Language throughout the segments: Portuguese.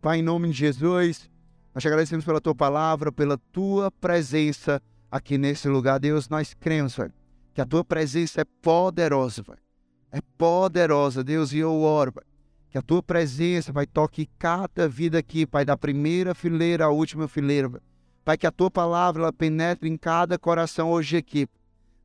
Pai, em nome de Jesus, nós te agradecemos pela tua palavra, pela tua presença aqui nesse lugar. Deus, nós cremos, Pai, que a tua presença é poderosa, Pai. É poderosa, Deus, e eu oro, Pai, que a tua presença, Pai, toque cada vida aqui, Pai, da primeira fileira à última fileira, Pai. Pai, que a tua palavra ela penetre em cada coração hoje aqui.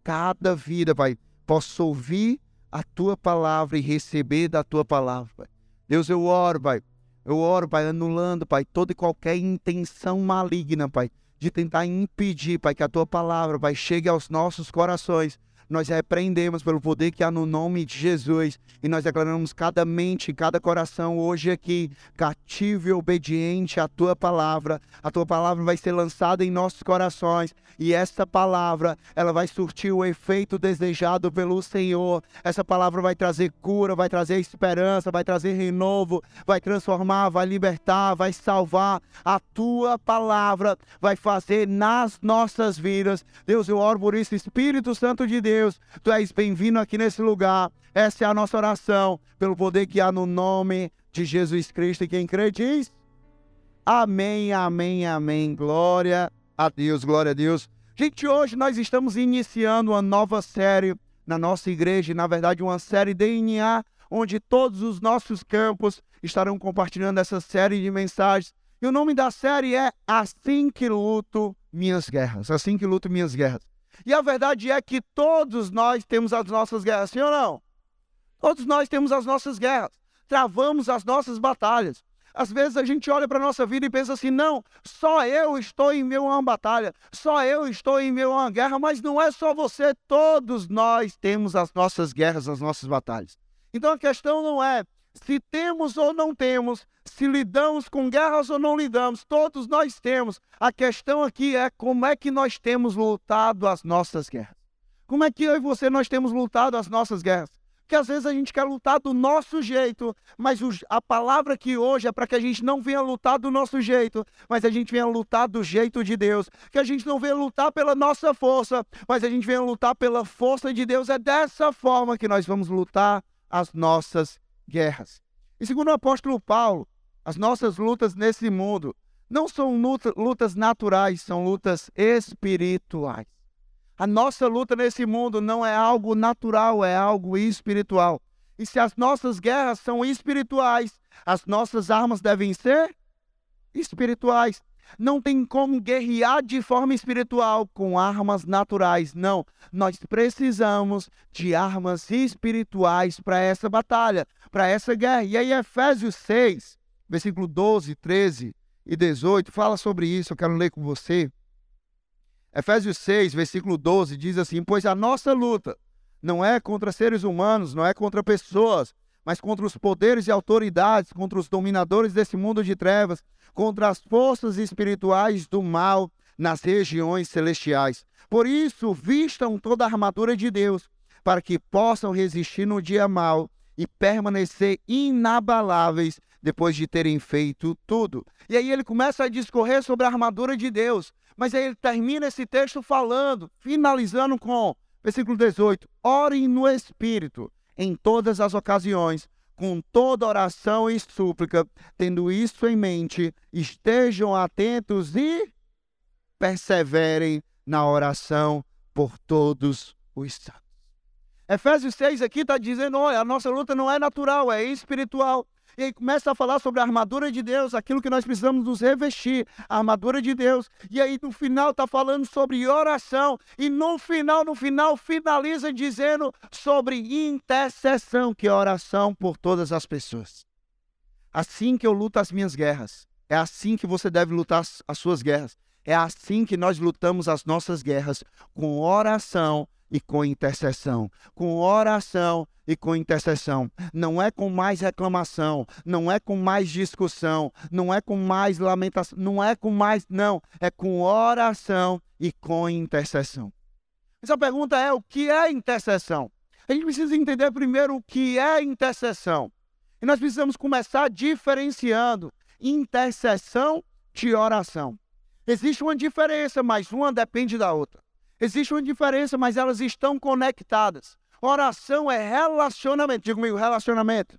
Cada vida, Pai, possa ouvir a tua palavra e receber da tua palavra, Pai. Deus, eu oro, Pai. Eu oro, Pai, anulando, Pai, toda e qualquer intenção maligna, Pai, de tentar impedir, Pai, que a tua palavra, Pai, chegue aos nossos corações nós repreendemos pelo poder que há no nome de Jesus e nós declaramos cada mente, cada coração hoje aqui cativo e obediente à tua palavra. A tua palavra vai ser lançada em nossos corações e essa palavra, ela vai surtir o efeito desejado pelo Senhor. Essa palavra vai trazer cura, vai trazer esperança, vai trazer renovo, vai transformar, vai libertar, vai salvar. A tua palavra vai fazer nas nossas vidas. Deus, eu oro por isso, Espírito Santo de Deus Deus, tu és bem-vindo aqui nesse lugar. Essa é a nossa oração, pelo poder que há no nome de Jesus Cristo. E quem crê diz: Amém, amém, amém. Glória a Deus, glória a Deus. Gente, hoje nós estamos iniciando uma nova série na nossa igreja, na verdade, uma série DNA, onde todos os nossos campos estarão compartilhando essa série de mensagens. E o nome da série é Assim que luto minhas guerras. Assim que luto minhas guerras. E a verdade é que todos nós temos as nossas guerras, sim ou não? Todos nós temos as nossas guerras. Travamos as nossas batalhas. Às vezes a gente olha para a nossa vida e pensa assim: não, só eu estou em meio a uma batalha, só eu estou em meio a uma guerra, mas não é só você, todos nós temos as nossas guerras, as nossas batalhas. Então a questão não é se temos ou não temos, se lidamos com guerras ou não lidamos, todos nós temos. A questão aqui é como é que nós temos lutado as nossas guerras. Como é que eu e você nós temos lutado as nossas guerras? Porque às vezes a gente quer lutar do nosso jeito, mas a palavra aqui hoje é para que a gente não venha lutar do nosso jeito, mas a gente venha lutar do jeito de Deus. Que a gente não venha lutar pela nossa força, mas a gente venha lutar pela força de Deus. É dessa forma que nós vamos lutar as nossas guerras. E segundo o apóstolo Paulo, as nossas lutas nesse mundo não são luta, lutas naturais, são lutas espirituais. A nossa luta nesse mundo não é algo natural, é algo espiritual. E se as nossas guerras são espirituais, as nossas armas devem ser espirituais. Não tem como guerrear de forma espiritual com armas naturais. Não. Nós precisamos de armas espirituais para essa batalha, para essa guerra. E aí, Efésios 6, versículo 12, 13 e 18, fala sobre isso. Eu quero ler com você. Efésios 6, versículo 12, diz assim: Pois a nossa luta não é contra seres humanos, não é contra pessoas, mas contra os poderes e autoridades, contra os dominadores desse mundo de trevas, contra as forças espirituais do mal nas regiões celestiais. Por isso, vistam toda a armadura de Deus, para que possam resistir no dia mal e permanecer inabaláveis depois de terem feito tudo. E aí ele começa a discorrer sobre a armadura de Deus, mas aí ele termina esse texto falando, finalizando com versículo 18: Orem no Espírito em todas as ocasiões, com toda oração e súplica, tendo isso em mente, estejam atentos e perseverem na oração por todos os santos. Efésios 6 aqui está dizendo: olha, a nossa luta não é natural, é espiritual. E aí começa a falar sobre a armadura de Deus, aquilo que nós precisamos nos revestir, a armadura de Deus. E aí no final está falando sobre oração. E no final, no final, finaliza dizendo sobre intercessão, que é oração por todas as pessoas. Assim que eu luto as minhas guerras. É assim que você deve lutar as suas guerras. É assim que nós lutamos as nossas guerras, com oração e com intercessão. Com oração e com intercessão. Não é com mais reclamação, não é com mais discussão, não é com mais lamentação, não é com mais. Não, é com oração e com intercessão. Essa pergunta é: o que é intercessão? A gente precisa entender primeiro o que é intercessão. E nós precisamos começar diferenciando intercessão de oração. Existe uma diferença, mas uma depende da outra. Existe uma diferença, mas elas estão conectadas. Oração é relacionamento. Diga comigo, relacionamento.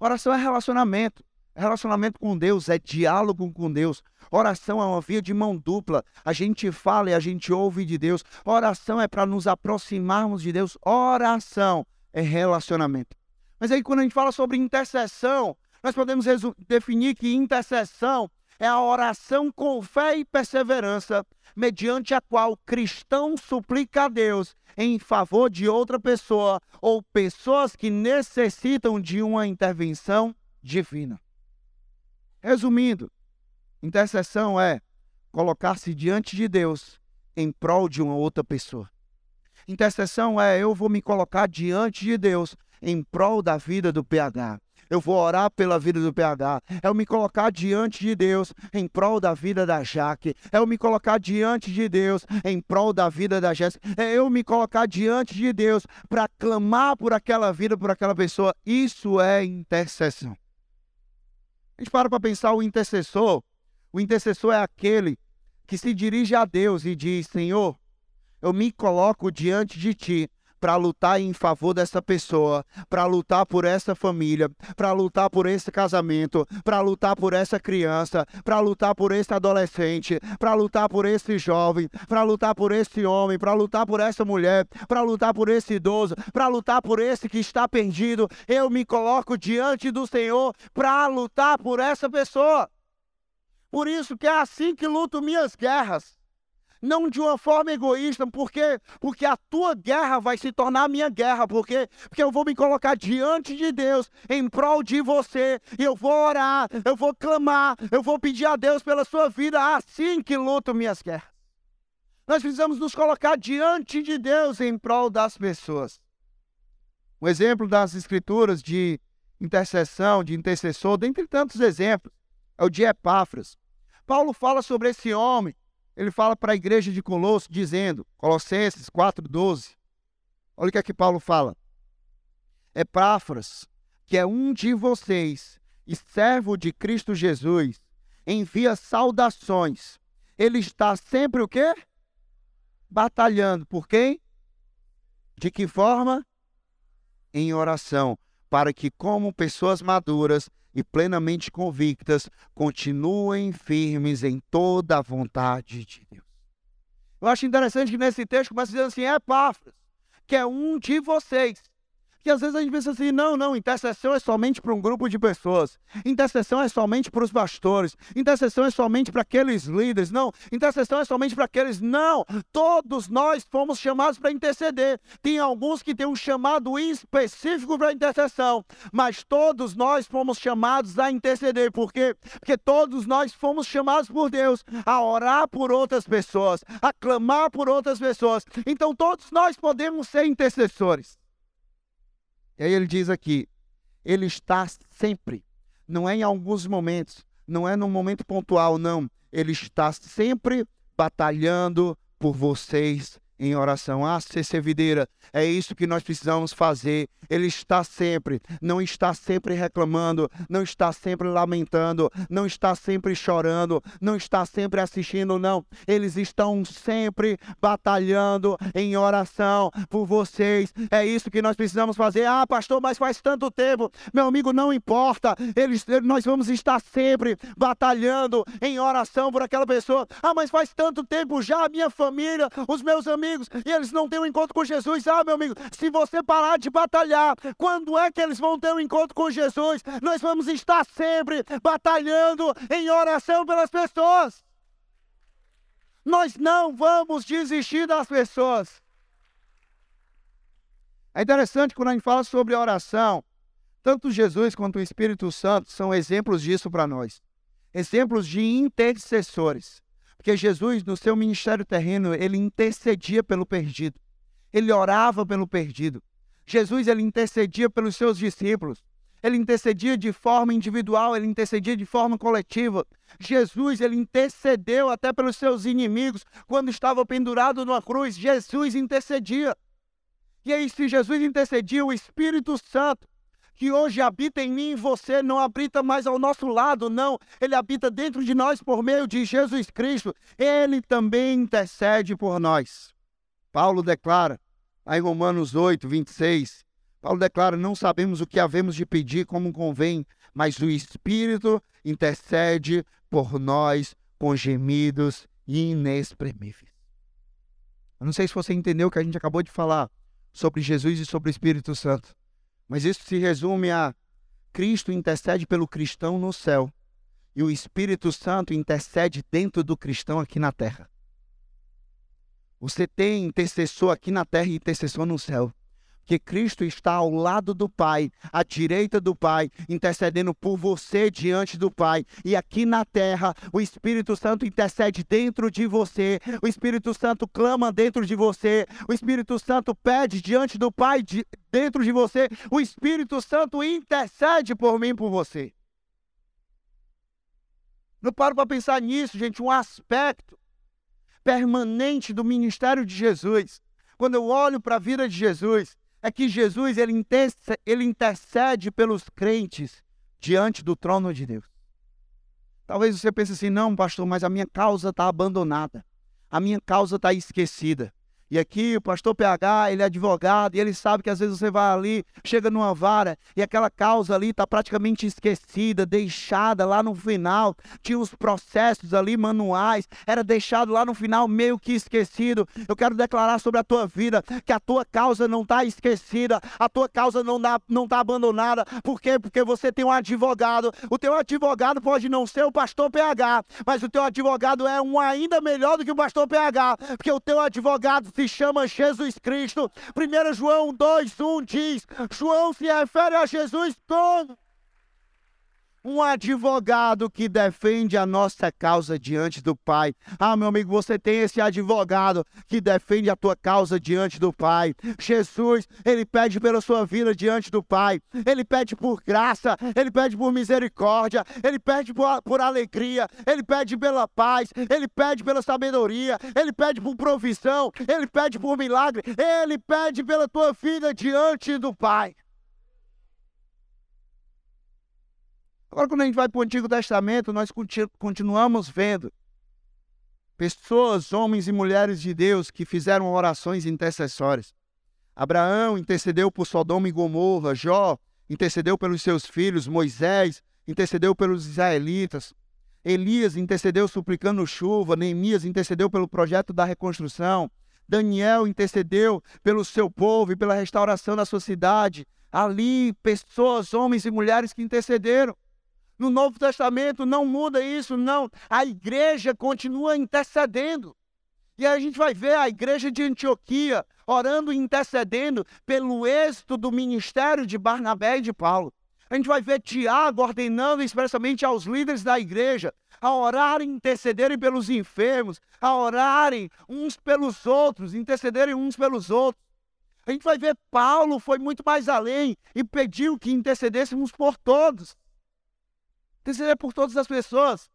Oração é relacionamento. Relacionamento com Deus é diálogo com Deus. Oração é uma via de mão dupla. A gente fala e a gente ouve de Deus. Oração é para nos aproximarmos de Deus. Oração é relacionamento. Mas aí, quando a gente fala sobre intercessão, nós podemos definir que intercessão é a oração com fé e perseverança, mediante a qual o cristão suplica a Deus em favor de outra pessoa ou pessoas que necessitam de uma intervenção divina. Resumindo, intercessão é colocar-se diante de Deus em prol de uma outra pessoa. Intercessão é eu vou me colocar diante de Deus em prol da vida do PH. Eu vou orar pela vida do PH. É eu me colocar diante de Deus em prol da vida da Jaque. É eu me colocar diante de Deus em prol da vida da Jéssica. É eu me colocar diante de Deus para clamar por aquela vida, por aquela pessoa. Isso é intercessão. A gente para para pensar o intercessor. O intercessor é aquele que se dirige a Deus e diz: Senhor, eu me coloco diante de ti para lutar em favor dessa pessoa, para lutar por essa família, para lutar por esse casamento, para lutar por essa criança, para lutar por esse adolescente, para lutar por esse jovem, para lutar por esse homem, para lutar por essa mulher, para lutar por esse idoso, para lutar por esse que está perdido. Eu me coloco diante do Senhor para lutar por essa pessoa. Por isso que é assim que luto minhas guerras não de uma forma egoísta, porque porque a tua guerra vai se tornar a minha guerra, porque porque eu vou me colocar diante de Deus em prol de você, e eu vou orar, eu vou clamar, eu vou pedir a Deus pela sua vida, assim que luto minhas guerras. Nós precisamos nos colocar diante de Deus em prol das pessoas. Um exemplo das escrituras de intercessão, de intercessor, dentre tantos exemplos, é o de Epáfras. Paulo fala sobre esse homem ele fala para a igreja de Colosso, dizendo, Colossenses 4,12. Olha o que aqui Paulo fala. Epáfras, que é um de vocês e servo de Cristo Jesus, envia saudações. Ele está sempre o quê? Batalhando. Por quem? De que forma? Em oração, para que, como pessoas maduras, e plenamente convictas, continuem firmes em toda a vontade de Deus. Eu acho interessante que nesse texto começa dizendo assim: é Epáfras, que é um de vocês, que às vezes a gente pensa assim: não, não, intercessão é somente para um grupo de pessoas, intercessão é somente para os pastores, intercessão é somente para aqueles líderes, não, intercessão é somente para aqueles. Não, todos nós fomos chamados para interceder. Tem alguns que têm um chamado específico para intercessão, mas todos nós fomos chamados a interceder, por quê? Porque todos nós fomos chamados por Deus a orar por outras pessoas, a clamar por outras pessoas. Então todos nós podemos ser intercessores. E aí ele diz aqui: ele está sempre, não é em alguns momentos, não é num momento pontual, não. Ele está sempre batalhando por vocês em oração. Ah, CC Videira, é isso que nós precisamos fazer. Ele está sempre, não está sempre reclamando, não está sempre lamentando, não está sempre chorando, não está sempre assistindo, não. Eles estão sempre batalhando em oração por vocês. É isso que nós precisamos fazer. Ah, pastor, mas faz tanto tempo. Meu amigo, não importa. Eles, nós vamos estar sempre batalhando em oração por aquela pessoa. Ah, mas faz tanto tempo já, minha família, os meus amigos amigos e eles não têm um encontro com Jesus. Ah, meu amigo, se você parar de batalhar, quando é que eles vão ter um encontro com Jesus? Nós vamos estar sempre batalhando em oração pelas pessoas. Nós não vamos desistir das pessoas. É interessante quando a gente fala sobre oração, tanto Jesus quanto o Espírito Santo são exemplos disso para nós. Exemplos de intercessores. Porque Jesus, no seu ministério terreno, ele intercedia pelo perdido. Ele orava pelo perdido. Jesus, ele intercedia pelos seus discípulos. Ele intercedia de forma individual, ele intercedia de forma coletiva. Jesus, ele intercedeu até pelos seus inimigos quando estava pendurado numa cruz. Jesus intercedia. E aí, se Jesus intercedia, o Espírito Santo que hoje habita em mim e você não habita mais ao nosso lado, não. Ele habita dentro de nós por meio de Jesus Cristo. Ele também intercede por nós. Paulo declara, em Romanos 8, 26, Paulo declara: Não sabemos o que havemos de pedir como convém, mas o Espírito intercede por nós com gemidos inexprimíveis. Eu não sei se você entendeu o que a gente acabou de falar sobre Jesus e sobre o Espírito Santo, mas isso se resume a Cristo intercede pelo cristão no céu e o Espírito Santo intercede dentro do cristão aqui na terra. Você tem intercessor aqui na terra e intercessor no céu que Cristo está ao lado do Pai, à direita do Pai, intercedendo por você diante do Pai. E aqui na terra, o Espírito Santo intercede dentro de você, o Espírito Santo clama dentro de você, o Espírito Santo pede diante do Pai de, dentro de você, o Espírito Santo intercede por mim, por você. Não paro para pensar nisso, gente, um aspecto permanente do ministério de Jesus. Quando eu olho para a vida de Jesus, é que Jesus ele intercede, ele intercede pelos crentes diante do trono de Deus. Talvez você pense assim, não, pastor, mas a minha causa está abandonada, a minha causa está esquecida. E aqui o pastor PH, ele é advogado e ele sabe que às vezes você vai ali, chega numa vara e aquela causa ali está praticamente esquecida, deixada lá no final. Tinha os processos ali manuais, era deixado lá no final meio que esquecido. Eu quero declarar sobre a tua vida que a tua causa não está esquecida, a tua causa não está não tá abandonada. Por quê? Porque você tem um advogado. O teu advogado pode não ser o pastor PH, mas o teu advogado é um ainda melhor do que o pastor PH, porque o teu advogado se chama Jesus Cristo. 1 João 2,1 diz: João se refere a Jesus como um advogado que defende a nossa causa diante do Pai. Ah, meu amigo, você tem esse advogado que defende a tua causa diante do Pai. Jesus, ele pede pela sua vida diante do Pai. Ele pede por graça, ele pede por misericórdia, ele pede por, por alegria, ele pede pela paz, ele pede pela sabedoria, ele pede por provisão, ele pede por milagre, ele pede pela tua vida diante do Pai. Agora, quando a gente vai para o Antigo Testamento, nós continuamos vendo pessoas, homens e mulheres de Deus que fizeram orações intercessórias. Abraão intercedeu por Sodoma e Gomorra, Jó intercedeu pelos seus filhos, Moisés intercedeu pelos israelitas, Elias intercedeu suplicando chuva, Neemias intercedeu pelo projeto da reconstrução, Daniel intercedeu pelo seu povo e pela restauração da sua cidade. Ali, pessoas, homens e mulheres que intercederam. No Novo Testamento não muda isso, não. A igreja continua intercedendo. E a gente vai ver a igreja de Antioquia orando e intercedendo pelo êxito do ministério de Barnabé e de Paulo. A gente vai ver Tiago ordenando expressamente aos líderes da igreja a orarem intercederem pelos enfermos, a orarem uns pelos outros, intercederem uns pelos outros. A gente vai ver Paulo foi muito mais além e pediu que intercedêssemos por todos. Interceder por todas as pessoas.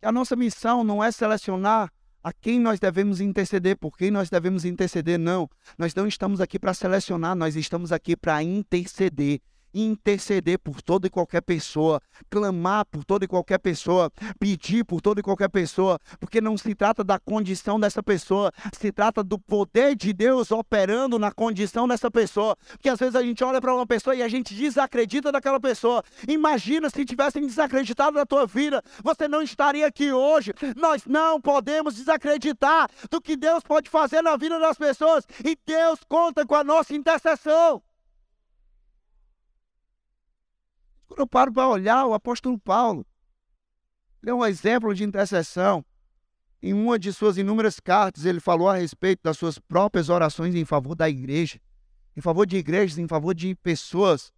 A nossa missão não é selecionar a quem nós devemos interceder, por quem nós devemos interceder, não. Nós não estamos aqui para selecionar, nós estamos aqui para interceder interceder por toda e qualquer pessoa, clamar por toda e qualquer pessoa, pedir por toda e qualquer pessoa, porque não se trata da condição dessa pessoa, se trata do poder de Deus operando na condição dessa pessoa. Porque às vezes a gente olha para uma pessoa e a gente desacredita daquela pessoa. Imagina se tivessem desacreditado da tua vida, você não estaria aqui hoje. Nós não podemos desacreditar do que Deus pode fazer na vida das pessoas e Deus conta com a nossa intercessão. Quando eu paro para olhar o apóstolo Paulo, ele é um exemplo de intercessão. Em uma de suas inúmeras cartas, ele falou a respeito das suas próprias orações em favor da igreja, em favor de igrejas, em favor de pessoas.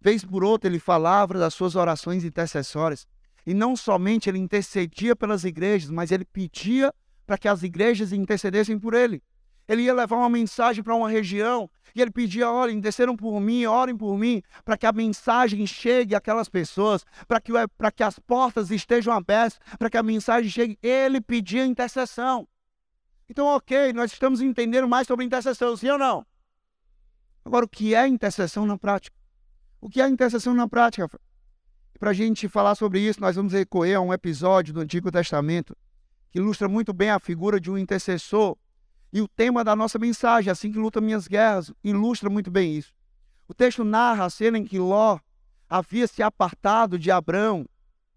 Vez por outra, ele falava das suas orações intercessórias. E não somente ele intercedia pelas igrejas, mas ele pedia para que as igrejas intercedessem por ele. Ele ia levar uma mensagem para uma região e ele pedia: olhem, desceram por mim, orem por mim, para que a mensagem chegue àquelas pessoas, para que, que as portas estejam abertas, para que a mensagem chegue. Ele pedia intercessão. Então, ok, nós estamos entendendo mais sobre intercessão, sim ou não? Agora, o que é intercessão na prática? O que é intercessão na prática? Para a gente falar sobre isso, nós vamos recorrer a um episódio do Antigo Testamento que ilustra muito bem a figura de um intercessor e o tema da nossa mensagem, assim que luta minhas guerras, ilustra muito bem isso. O texto narra a cena em que Ló havia se apartado de Abrão,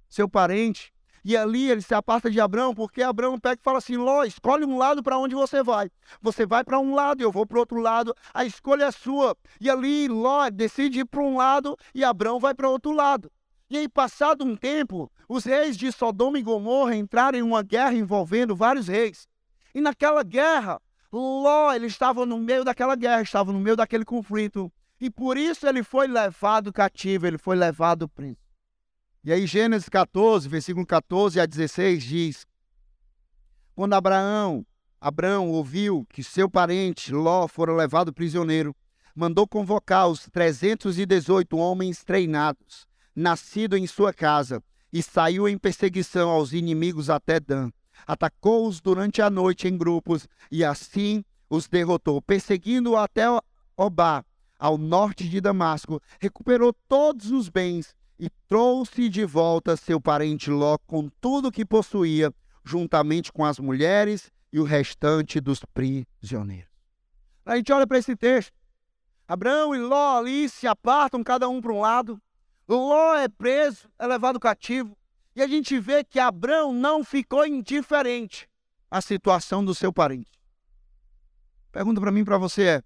seu parente, e ali ele se aparta de Abraão, porque Abraão pega e fala assim: Ló, escolhe um lado para onde você vai. Você vai para um lado, eu vou para o outro lado, a escolha é sua. E ali Ló decide ir para um lado e Abraão vai para outro lado. E aí, passado um tempo, os reis de Sodoma e Gomorra entraram em uma guerra envolvendo vários reis. E naquela guerra, Ló, ele estava no meio daquela guerra, estava no meio daquele conflito. E por isso ele foi levado cativo, ele foi levado preso. E aí, Gênesis 14, versículo 14 a 16 diz: Quando Abraão, Abraão ouviu que seu parente Ló fora levado prisioneiro, mandou convocar os 318 homens treinados, nascidos em sua casa, e saiu em perseguição aos inimigos até Dan. Atacou-os durante a noite em grupos e assim os derrotou, perseguindo até Obá, ao norte de Damasco, recuperou todos os bens e trouxe de volta seu parente Ló com tudo que possuía, juntamente com as mulheres e o restante dos prisioneiros. A gente olha para esse texto. Abraão e Ló ali se apartam, cada um para um lado. Ló é preso, é levado cativo. E a gente vê que Abraão não ficou indiferente à situação do seu parente. Pergunta para mim para você é: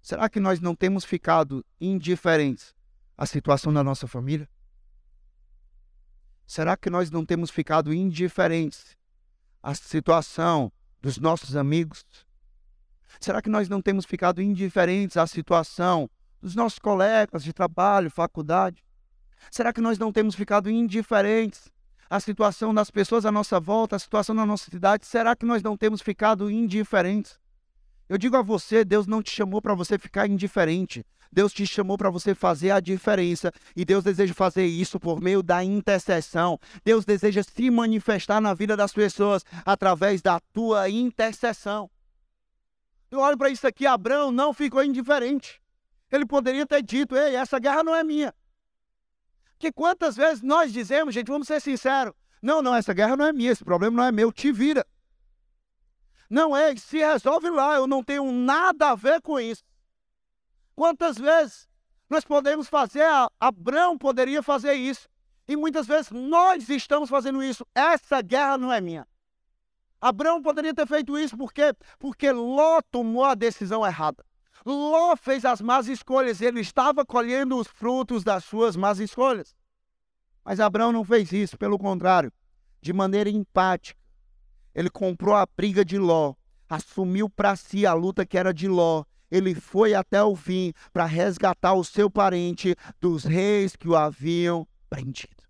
será que nós não temos ficado indiferentes a situação da nossa família? Será que nós não temos ficado indiferentes à situação dos nossos amigos? Será que nós não temos ficado indiferentes à situação dos nossos colegas de trabalho, faculdade? Será que nós não temos ficado indiferentes à situação das pessoas à nossa volta, à situação da nossa cidade? Será que nós não temos ficado indiferentes? Eu digo a você, Deus não te chamou para você ficar indiferente. Deus te chamou para você fazer a diferença e Deus deseja fazer isso por meio da intercessão. Deus deseja se manifestar na vida das pessoas através da tua intercessão. Eu olho para isso aqui, Abraão não ficou indiferente. Ele poderia ter dito: Ei, essa guerra não é minha. Que quantas vezes nós dizemos, gente, vamos ser sinceros: Não, não, essa guerra não é minha, esse problema não é meu, te vira. Não é, se resolve lá, eu não tenho nada a ver com isso. Quantas vezes nós podemos fazer, Abraão poderia fazer isso, e muitas vezes nós estamos fazendo isso. Essa guerra não é minha. Abraão poderia ter feito isso porque porque Ló tomou a decisão errada. Ló fez as más escolhas, ele estava colhendo os frutos das suas más escolhas. Mas Abraão não fez isso, pelo contrário, de maneira empática. Ele comprou a briga de Ló, assumiu para si a luta que era de Ló ele foi até o fim para resgatar o seu parente dos reis que o haviam prendido.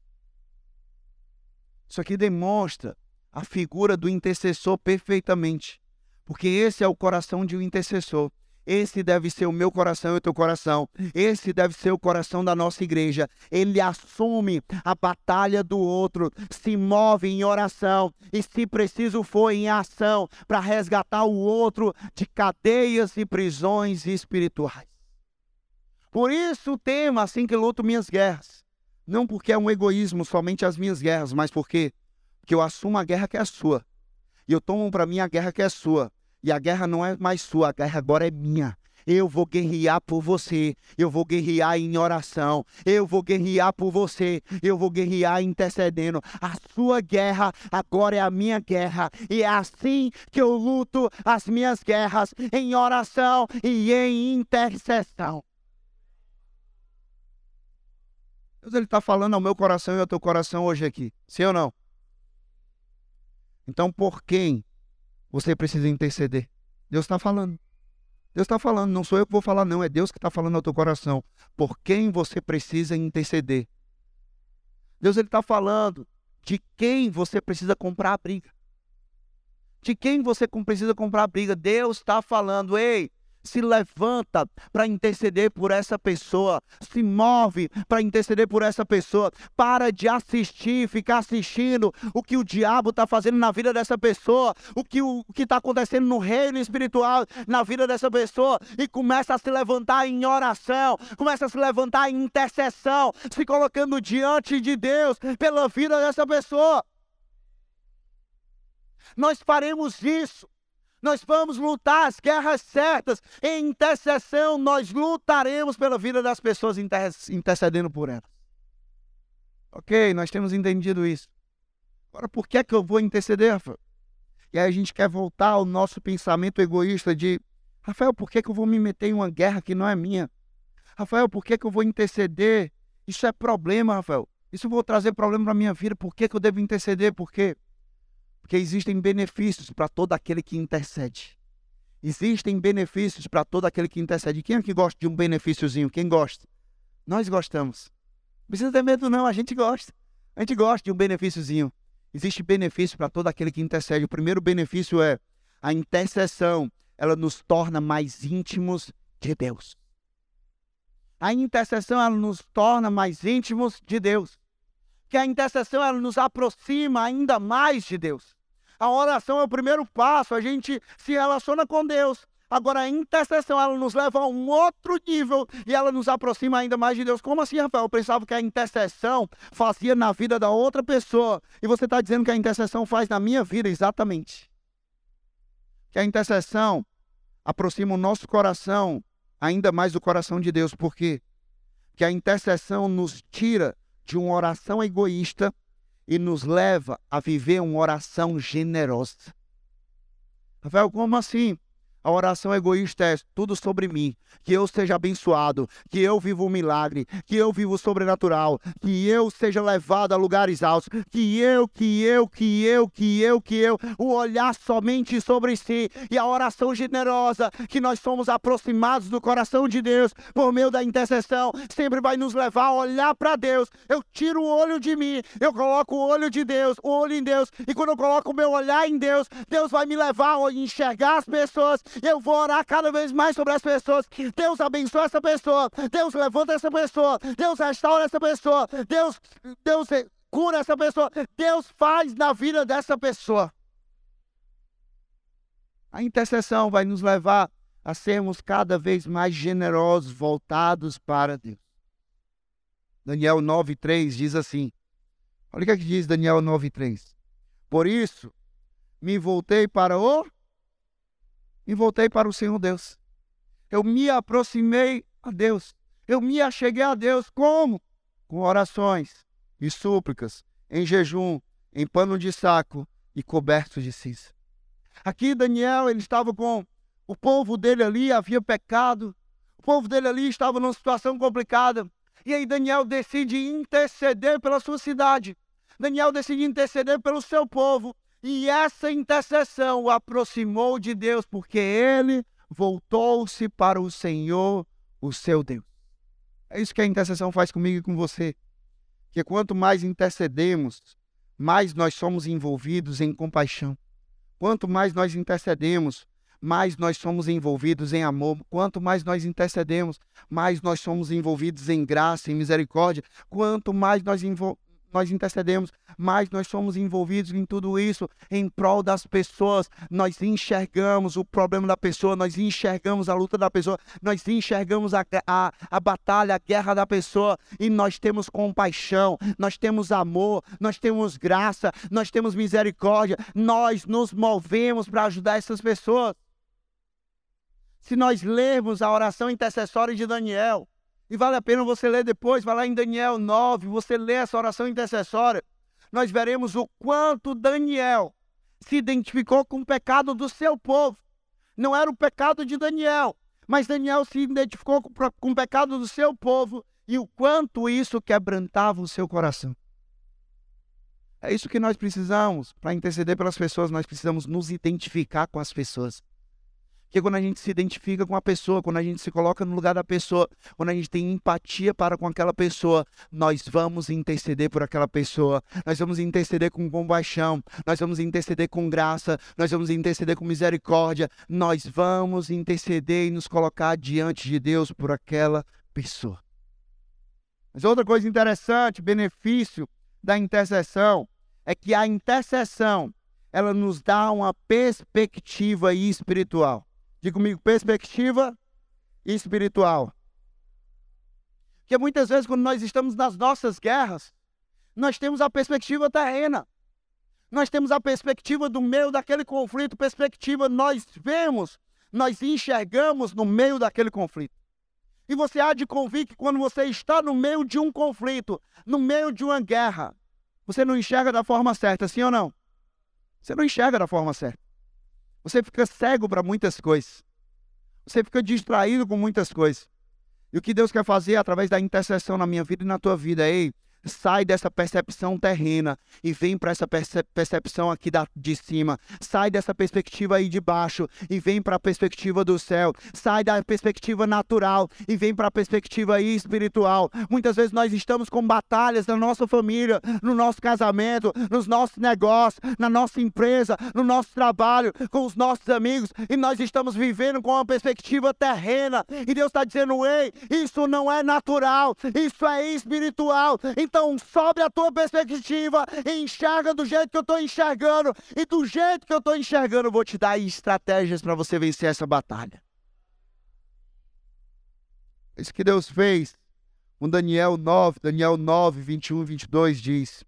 Isso aqui demonstra a figura do intercessor perfeitamente, porque esse é o coração de um intercessor. Esse deve ser o meu coração e o teu coração. Esse deve ser o coração da nossa igreja. Ele assume a batalha do outro, se move em oração e, se preciso for, em ação para resgatar o outro de cadeias e prisões espirituais. Por isso o tema assim que luto minhas guerras. Não porque é um egoísmo somente as minhas guerras, mas porque, porque eu assumo a guerra que é sua. E eu tomo para mim a guerra que é sua. E a guerra não é mais sua, a guerra agora é minha. Eu vou guerrear por você. Eu vou guerrear em oração. Eu vou guerrear por você. Eu vou guerrear intercedendo. A sua guerra agora é a minha guerra. E é assim que eu luto as minhas guerras em oração e em intercessão. Deus ele está falando ao meu coração e ao teu coração hoje aqui. Sim ou não? Então, por quem você precisa interceder. Deus está falando. Deus está falando, não sou eu que vou falar, não, é Deus que está falando ao teu coração. Por quem você precisa interceder. Deus está falando de quem você precisa comprar a briga. De quem você precisa comprar a briga. Deus está falando, ei, se levanta para interceder por essa pessoa, se move para interceder por essa pessoa. Para de assistir, ficar assistindo o que o diabo está fazendo na vida dessa pessoa, o que o que está acontecendo no reino espiritual na vida dessa pessoa e começa a se levantar em oração, começa a se levantar em intercessão, se colocando diante de Deus pela vida dessa pessoa. Nós faremos isso Nós vamos lutar as guerras certas. Em intercessão, nós lutaremos pela vida das pessoas intercedendo por elas. Ok, nós temos entendido isso. Agora, por que é que eu vou interceder, Rafael? E aí a gente quer voltar ao nosso pensamento egoísta de Rafael, por que, que eu vou me meter em uma guerra que não é minha? Rafael, por que, que eu vou interceder? Isso é problema, Rafael. Isso vou trazer problema para a minha vida. Por que, que eu devo interceder? Por quê? Porque existem benefícios para todo aquele que intercede. Existem benefícios para todo aquele que intercede. Quem é que gosta de um benefíciozinho? Quem gosta? Nós gostamos. Não precisa ter medo, não. A gente gosta. A gente gosta de um benefíciozinho. Existe benefício para todo aquele que intercede. O primeiro benefício é a intercessão. Ela nos torna mais íntimos de Deus. A intercessão ela nos torna mais íntimos de Deus. Que a intercessão ela nos aproxima ainda mais de Deus. A oração é o primeiro passo, a gente se relaciona com Deus. Agora, a intercessão, ela nos leva a um outro nível e ela nos aproxima ainda mais de Deus. Como assim, Rafael? Eu pensava que a intercessão fazia na vida da outra pessoa. E você está dizendo que a intercessão faz na minha vida, exatamente. Que a intercessão aproxima o nosso coração ainda mais do coração de Deus. Por quê? Que a intercessão nos tira de uma oração egoísta e nos leva a viver uma oração generosa. Rafael, como assim? A oração egoísta é tudo sobre mim. Que eu seja abençoado, que eu viva um milagre, que eu viva o sobrenatural, que eu seja levado a lugares altos, que eu, que eu, que eu, que eu, que eu, o olhar somente sobre si e a oração generosa, que nós somos aproximados do coração de Deus por meio da intercessão, sempre vai nos levar a olhar para Deus. Eu tiro o olho de mim, eu coloco o olho de Deus, o olho em Deus, e quando eu coloco o meu olhar em Deus, Deus vai me levar a enxergar as pessoas eu vou orar cada vez mais sobre as pessoas. Deus abençoa essa pessoa. Deus levanta essa pessoa. Deus restaura essa pessoa. Deus, Deus cura essa pessoa. Deus faz na vida dessa pessoa. A intercessão vai nos levar a sermos cada vez mais generosos, voltados para Deus. Daniel 9,3 diz assim: olha o que, é que diz Daniel 9,3. Por isso, me voltei para o e voltei para o Senhor Deus. Eu me aproximei a Deus. Eu me acheguei a Deus como? Com orações e súplicas, em jejum, em pano de saco e coberto de cinza. Aqui Daniel, ele estava com o povo dele ali, havia pecado. O povo dele ali estava numa situação complicada. E aí Daniel decide interceder pela sua cidade. Daniel decide interceder pelo seu povo. E essa intercessão o aproximou de Deus, porque ele voltou-se para o Senhor, o seu Deus. É isso que a intercessão faz comigo e com você. Que quanto mais intercedemos, mais nós somos envolvidos em compaixão. Quanto mais nós intercedemos, mais nós somos envolvidos em amor. Quanto mais nós intercedemos, mais nós somos envolvidos em graça, em misericórdia. Quanto mais nós nós intercedemos, mais nós somos envolvidos em tudo isso em prol das pessoas. Nós enxergamos o problema da pessoa, nós enxergamos a luta da pessoa, nós enxergamos a, a, a batalha, a guerra da pessoa e nós temos compaixão, nós temos amor, nós temos graça, nós temos misericórdia, nós nos movemos para ajudar essas pessoas. Se nós lermos a oração intercessória de Daniel, e vale a pena você ler depois, vai lá em Daniel 9, você lê essa oração intercessória. Nós veremos o quanto Daniel se identificou com o pecado do seu povo. Não era o pecado de Daniel, mas Daniel se identificou com, com o pecado do seu povo e o quanto isso quebrantava o seu coração. É isso que nós precisamos para interceder pelas pessoas, nós precisamos nos identificar com as pessoas. Porque quando a gente se identifica com a pessoa, quando a gente se coloca no lugar da pessoa, quando a gente tem empatia para com aquela pessoa, nós vamos interceder por aquela pessoa, nós vamos interceder com compaixão, nós vamos interceder com graça, nós vamos interceder com misericórdia, nós vamos interceder e nos colocar diante de Deus por aquela pessoa. Mas outra coisa interessante, benefício da intercessão, é que a intercessão ela nos dá uma perspectiva espiritual. Diga comigo, perspectiva espiritual. Porque muitas vezes, quando nós estamos nas nossas guerras, nós temos a perspectiva terrena. Nós temos a perspectiva do meio daquele conflito, perspectiva nós vemos, nós enxergamos no meio daquele conflito. E você há de convir que quando você está no meio de um conflito, no meio de uma guerra, você não enxerga da forma certa, sim ou não? Você não enxerga da forma certa. Você fica cego para muitas coisas. Você fica distraído com muitas coisas. E o que Deus quer fazer através da intercessão na minha vida e na tua vida, ei, sai dessa percepção terrena e vem para essa percepção aqui da, de cima. Sai dessa perspectiva aí de baixo e vem para a perspectiva do céu. Sai da perspectiva natural e vem para a perspectiva aí espiritual. Muitas vezes nós estamos com batalhas na nossa família, no nosso casamento, nos nossos negócios, na nossa empresa, no nosso trabalho, com os nossos amigos e nós estamos vivendo com uma perspectiva terrena. E Deus está dizendo: ei, isso não é natural, isso é espiritual. Então então, sobre a tua perspectiva, enxerga do jeito que eu estou enxergando, e do jeito que eu estou enxergando, eu vou te dar estratégias para você vencer essa batalha. É isso que Deus fez. Com Daniel 9, Daniel 9, 21 e 22 diz: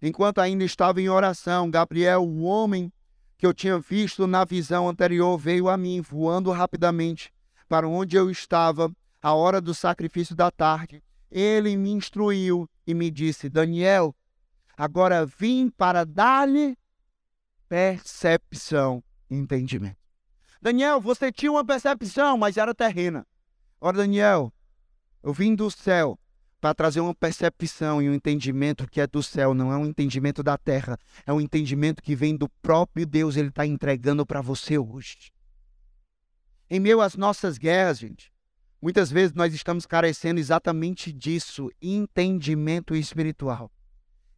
Enquanto ainda estava em oração, Gabriel, o homem que eu tinha visto na visão anterior, veio a mim, voando rapidamente para onde eu estava, à hora do sacrifício da tarde ele me instruiu e me disse: Daniel, agora vim para dar-lhe percepção entendimento. Daniel, você tinha uma percepção, mas era terrena. Ora, Daniel, eu vim do céu para trazer uma percepção e um entendimento que é do céu, não é um entendimento da terra, é um entendimento que vem do próprio Deus, ele está entregando para você hoje. Em meio às nossas guerras, gente, Muitas vezes nós estamos carecendo exatamente disso, entendimento espiritual.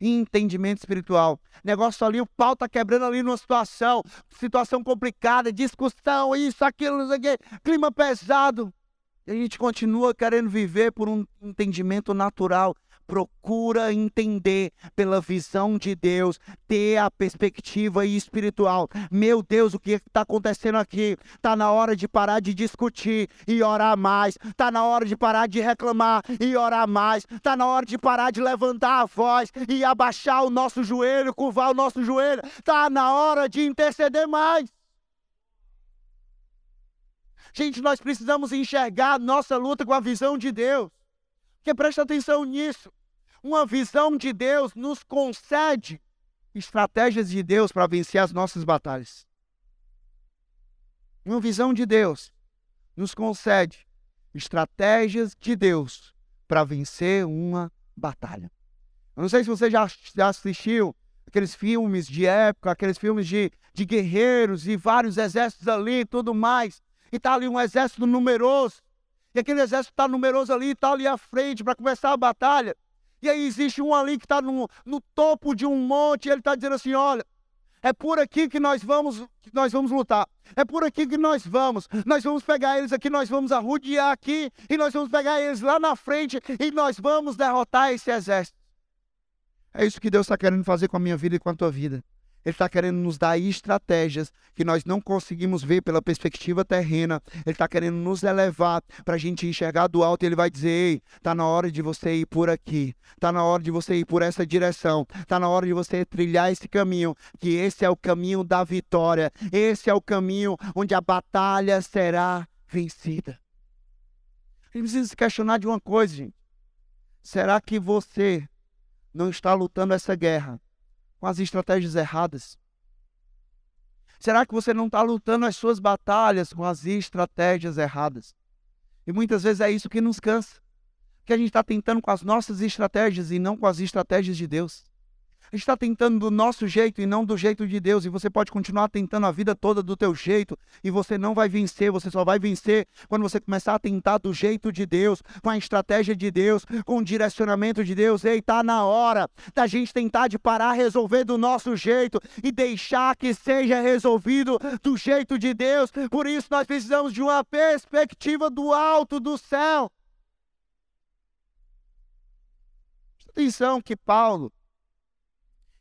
Entendimento espiritual. Negócio ali, o pau tá quebrando ali numa situação, situação complicada, discussão, isso, aquilo, não sei o quê, clima pesado. E a gente continua querendo viver por um entendimento natural procura entender pela visão de Deus, ter a perspectiva espiritual. Meu Deus, o que está acontecendo aqui? Está na hora de parar de discutir e orar mais. Está na hora de parar de reclamar e orar mais. Está na hora de parar de levantar a voz e abaixar o nosso joelho, curvar o nosso joelho. Está na hora de interceder mais. Gente, nós precisamos enxergar nossa luta com a visão de Deus. Porque presta atenção nisso. Uma visão de Deus nos concede estratégias de Deus para vencer as nossas batalhas. Uma visão de Deus nos concede estratégias de Deus para vencer uma batalha. Eu não sei se você já, já assistiu aqueles filmes de época, aqueles filmes de, de guerreiros e vários exércitos ali e tudo mais. E está ali um exército numeroso. E aquele exército está numeroso ali, está ali à frente para começar a batalha. E aí existe um ali que está no, no topo de um monte, e ele está dizendo assim: olha, é por aqui que nós vamos, que nós vamos lutar. É por aqui que nós vamos. Nós vamos pegar eles aqui, nós vamos arrudear aqui, e nós vamos pegar eles lá na frente, e nós vamos derrotar esse exército. É isso que Deus está querendo fazer com a minha vida e com a tua vida. Ele está querendo nos dar estratégias que nós não conseguimos ver pela perspectiva terrena. Ele está querendo nos elevar para a gente enxergar do alto. Ele vai dizer: Ei, está na hora de você ir por aqui. Está na hora de você ir por essa direção. Está na hora de você trilhar esse caminho. Que esse é o caminho da vitória. Esse é o caminho onde a batalha será vencida. Ele precisa se questionar de uma coisa, gente. Será que você não está lutando essa guerra com as estratégias erradas? Será que você não está lutando as suas batalhas com as estratégias erradas? E muitas vezes é isso que nos cansa. Que a gente está tentando com as nossas estratégias e não com as estratégias de Deus. A gente está tentando do nosso jeito e não do jeito de Deus. E você pode continuar tentando a vida toda do teu jeito e você não vai vencer. Você só vai vencer quando você começar a tentar do jeito de Deus, com a estratégia de Deus, com o direcionamento de Deus. Ei, tá na hora da gente tentar de parar, resolver do nosso jeito e deixar que seja resolvido do jeito de Deus. Por isso nós precisamos de uma perspectiva do alto do céu. Atenção que Paulo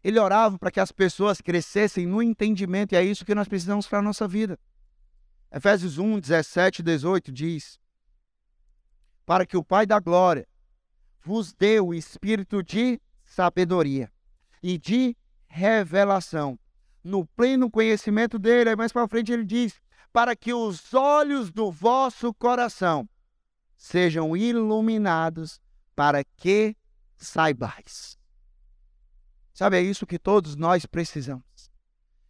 ele orava para que as pessoas crescessem no entendimento, e é isso que nós precisamos para a nossa vida. Efésios 1, 17 e 18 diz: Para que o Pai da glória vos dê o espírito de sabedoria e de revelação, no pleno conhecimento dele. Aí mais para frente ele diz: para que os olhos do vosso coração sejam iluminados, para que saibais. Sabe, é isso que todos nós precisamos.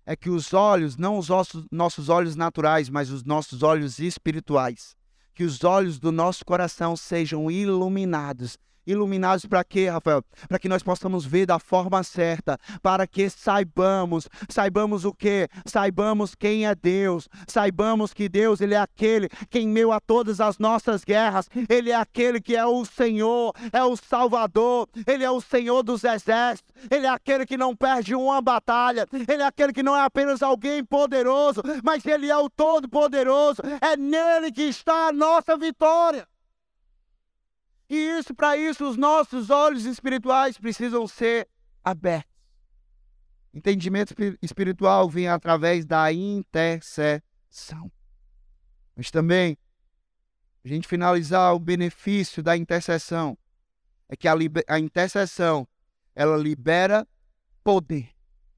É que os olhos, não os nossos olhos naturais, mas os nossos olhos espirituais, que os olhos do nosso coração sejam iluminados Iluminados para quê, Rafael? Para que nós possamos ver da forma certa, para que saibamos, saibamos o que? Saibamos quem é Deus, saibamos que Deus, Ele é aquele que em meio a todas as nossas guerras, Ele é aquele que é o Senhor, é o Salvador, Ele é o Senhor dos exércitos, Ele é aquele que não perde uma batalha, Ele é aquele que não é apenas alguém poderoso, mas Ele é o Todo-Poderoso, é nele que está a nossa vitória. E isso, para isso, os nossos olhos espirituais precisam ser abertos. Entendimento espiritual vem através da intercessão. Mas também, a gente finalizar o benefício da intercessão, é que a, a intercessão, ela libera poder.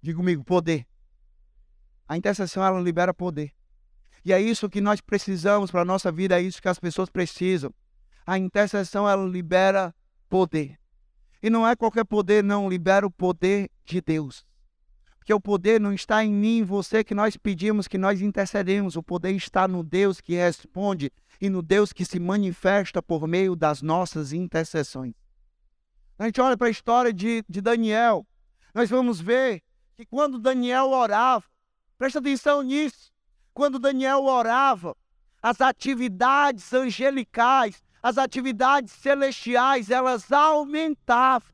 Diga comigo, poder. A intercessão, ela libera poder. E é isso que nós precisamos para a nossa vida, é isso que as pessoas precisam a intercessão ela libera poder. E não é qualquer poder, não, libera o poder de Deus. Porque o poder não está em mim, em você, que nós pedimos, que nós intercedemos. O poder está no Deus que responde e no Deus que se manifesta por meio das nossas intercessões. A gente olha para a história de, de Daniel, nós vamos ver que quando Daniel orava, presta atenção nisso, quando Daniel orava, as atividades angelicais as atividades celestiais elas aumentavam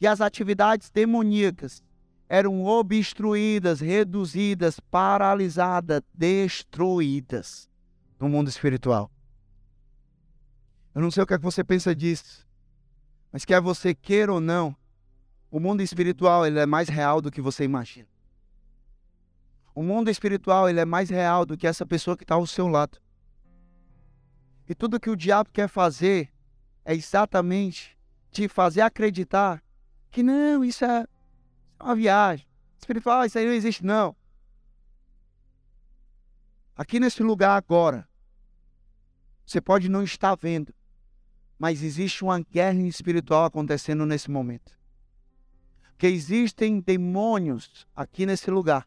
e as atividades demoníacas eram obstruídas, reduzidas, paralisadas, destruídas no mundo espiritual. Eu não sei o que, é que você pensa disso, mas quer você queira ou não, o mundo espiritual ele é mais real do que você imagina. O mundo espiritual ele é mais real do que essa pessoa que está ao seu lado. E tudo que o diabo quer fazer é exatamente te fazer acreditar que não, isso é uma viagem. Espiritual, isso aí não existe, não. Aqui nesse lugar agora, você pode não estar vendo, mas existe uma guerra espiritual acontecendo nesse momento. Que existem demônios aqui nesse lugar.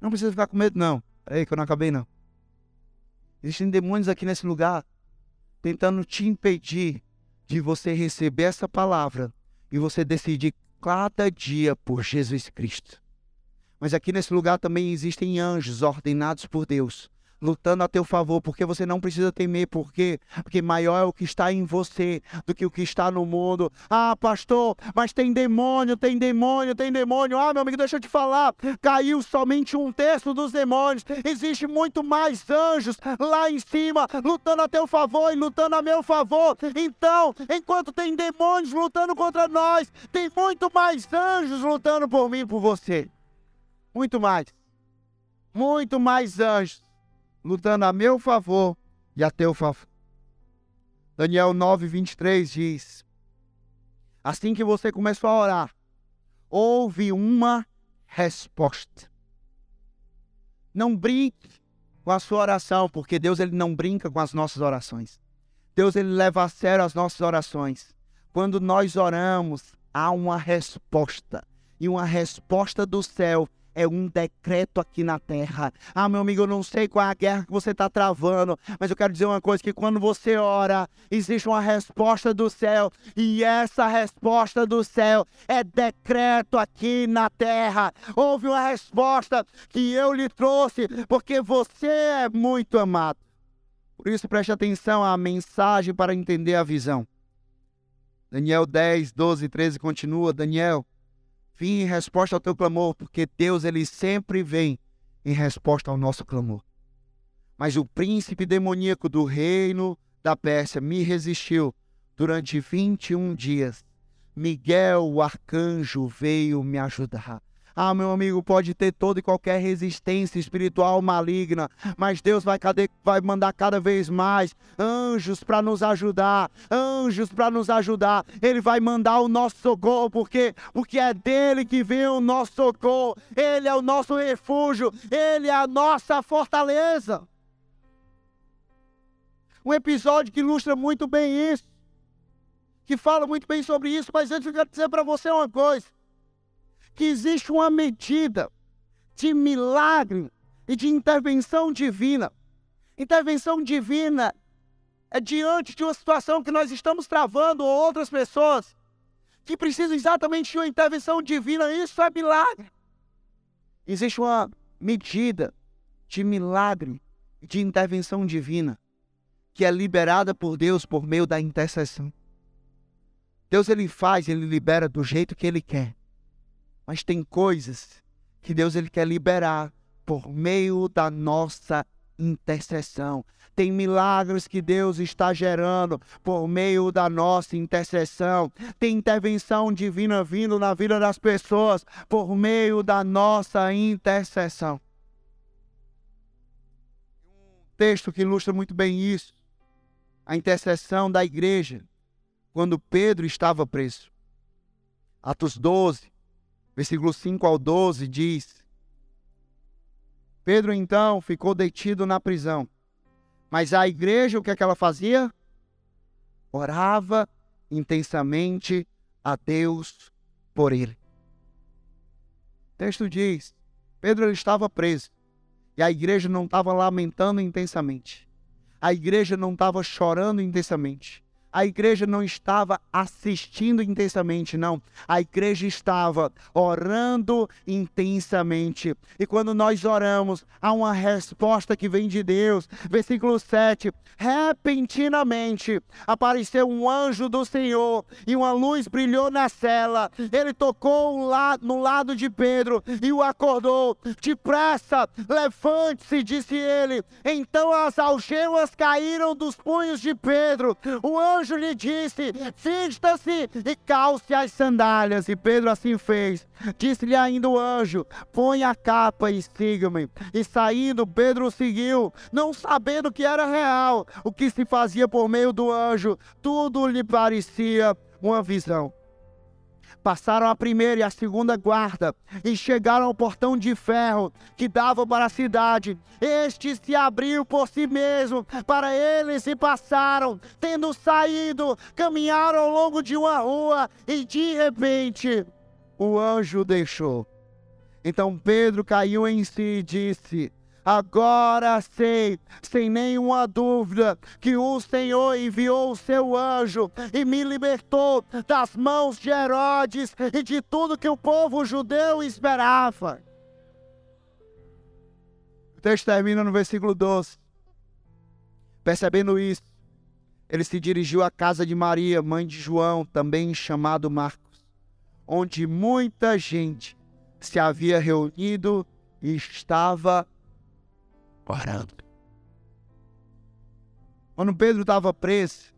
Não precisa ficar com medo, não. Peraí, que eu não acabei, não. Existem demônios aqui nesse lugar tentando te impedir de você receber essa palavra e você decidir cada dia por Jesus Cristo. Mas aqui nesse lugar também existem anjos ordenados por Deus lutando a teu favor, porque você não precisa temer, por quê? Porque maior é o que está em você do que o que está no mundo. Ah, pastor, mas tem demônio, tem demônio, tem demônio. Ah, meu amigo, deixa eu te falar, caiu somente um terço dos demônios. Existe muito mais anjos lá em cima, lutando a teu favor e lutando a meu favor. Então, enquanto tem demônios lutando contra nós, tem muito mais anjos lutando por mim e por você. Muito mais. Muito mais anjos lutando a meu favor e a teu favor. Daniel 9, 23 diz: Assim que você começou a orar, houve uma resposta. Não brinque com a sua oração, porque Deus ele não brinca com as nossas orações. Deus ele leva a sério as nossas orações. Quando nós oramos, há uma resposta. E uma resposta do céu é um decreto aqui na terra. Ah, meu amigo, eu não sei qual é a guerra que você está travando, mas eu quero dizer uma coisa: que quando você ora, existe uma resposta do céu, e essa resposta do céu é decreto aqui na terra. Houve uma resposta que eu lhe trouxe, porque você é muito amado. Por isso, preste atenção à mensagem para entender a visão. Daniel 10, 12 e 13 continua. Daniel, Vim em resposta ao teu clamor, porque Deus ele sempre vem em resposta ao nosso clamor. Mas o príncipe demoníaco do reino da Pérsia me resistiu durante 21 dias. Miguel, o arcanjo, veio me ajudar. Ah, meu amigo, pode ter toda e qualquer resistência espiritual maligna, mas Deus vai, vai mandar cada vez mais anjos para nos ajudar, anjos para nos ajudar. Ele vai mandar o nosso socorro, porque porque é dele que vem o nosso socorro. Ele é o nosso refúgio, ele é a nossa fortaleza. Um episódio que ilustra muito bem isso, que fala muito bem sobre isso, mas antes eu quero dizer para você uma coisa que existe uma medida de milagre e de intervenção divina. Intervenção divina é diante de uma situação que nós estamos travando ou outras pessoas que precisam exatamente de uma intervenção divina. Isso é milagre. Existe uma medida de milagre e de intervenção divina que é liberada por Deus por meio da intercessão. Deus ele faz, ele libera do jeito que ele quer. Mas tem coisas que Deus ele quer liberar por meio da nossa intercessão. Tem milagres que Deus está gerando por meio da nossa intercessão. Tem intervenção divina vindo na vida das pessoas por meio da nossa intercessão. Um texto que ilustra muito bem isso. A intercessão da igreja quando Pedro estava preso. Atos 12, versículo 5 ao 12 diz: Pedro então ficou detido na prisão. Mas a igreja, o que é que ela fazia? Orava intensamente a Deus por ele. O texto diz: Pedro ele estava preso e a igreja não estava lamentando intensamente. A igreja não estava chorando intensamente a igreja não estava assistindo intensamente, não. A igreja estava orando intensamente. E quando nós oramos, há uma resposta que vem de Deus. Versículo 7. Repentinamente apareceu um anjo do Senhor e uma luz brilhou na cela. Ele tocou no lado de Pedro e o acordou. Depressa, levante-se, disse ele. Então as algemas caíram dos punhos de Pedro. O anjo anjo lhe disse: Vista-se e calce as sandálias. E Pedro assim fez. Disse-lhe ainda o anjo: Põe a capa e siga-me. E saindo, Pedro seguiu, não sabendo que era real o que se fazia por meio do anjo. Tudo lhe parecia uma visão. Passaram a primeira e a segunda guarda e chegaram ao portão de ferro que dava para a cidade. Este se abriu por si mesmo para eles e passaram. Tendo saído, caminharam ao longo de uma rua e de repente o anjo deixou. Então Pedro caiu em si e disse: Agora sei, sem nenhuma dúvida, que o Senhor enviou o seu anjo e me libertou das mãos de Herodes e de tudo que o povo judeu esperava. O texto termina no versículo 12. Percebendo isso, ele se dirigiu à casa de Maria, mãe de João, também chamado Marcos, onde muita gente se havia reunido e estava orando. Quando Pedro estava preso,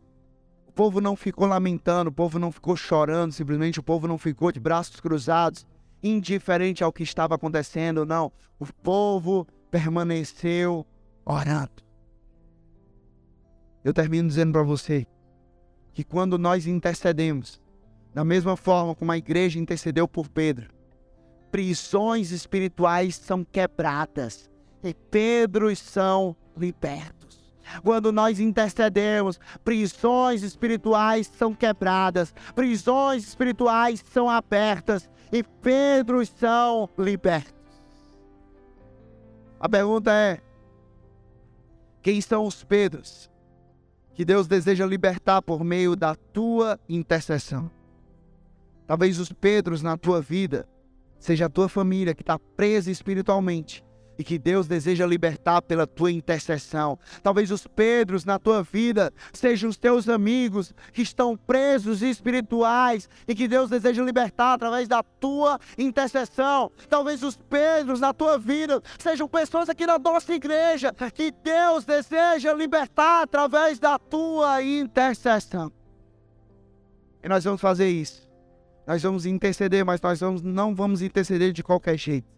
o povo não ficou lamentando, o povo não ficou chorando, simplesmente o povo não ficou de braços cruzados, indiferente ao que estava acontecendo, não. O povo permaneceu orando. Eu termino dizendo para você que quando nós intercedemos, da mesma forma como a igreja intercedeu por Pedro, prisões espirituais são quebradas e Pedros são libertos. Quando nós intercedemos, prisões espirituais são quebradas, prisões espirituais são abertas e Pedros são libertos. A pergunta é: quem são os Pedros que Deus deseja libertar por meio da tua intercessão? Talvez os Pedros na tua vida seja a tua família que está presa espiritualmente e que Deus deseja libertar pela tua intercessão. Talvez os Pedros na tua vida sejam os teus amigos que estão presos espirituais e que Deus deseja libertar através da tua intercessão. Talvez os Pedros na tua vida sejam pessoas aqui na nossa igreja que Deus deseja libertar através da tua intercessão. E nós vamos fazer isso Nós vamos interceder, mas nós vamos, não vamos interceder de qualquer jeito.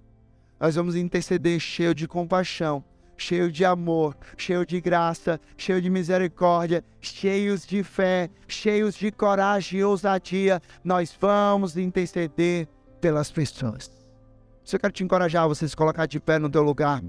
Nós vamos interceder cheio de compaixão, cheio de amor, cheio de graça, cheio de misericórdia, cheios de fé, cheios de coragem e ousadia. Nós vamos interceder pelas pessoas. Se eu quero te encorajar, você se colocar de pé no teu lugar.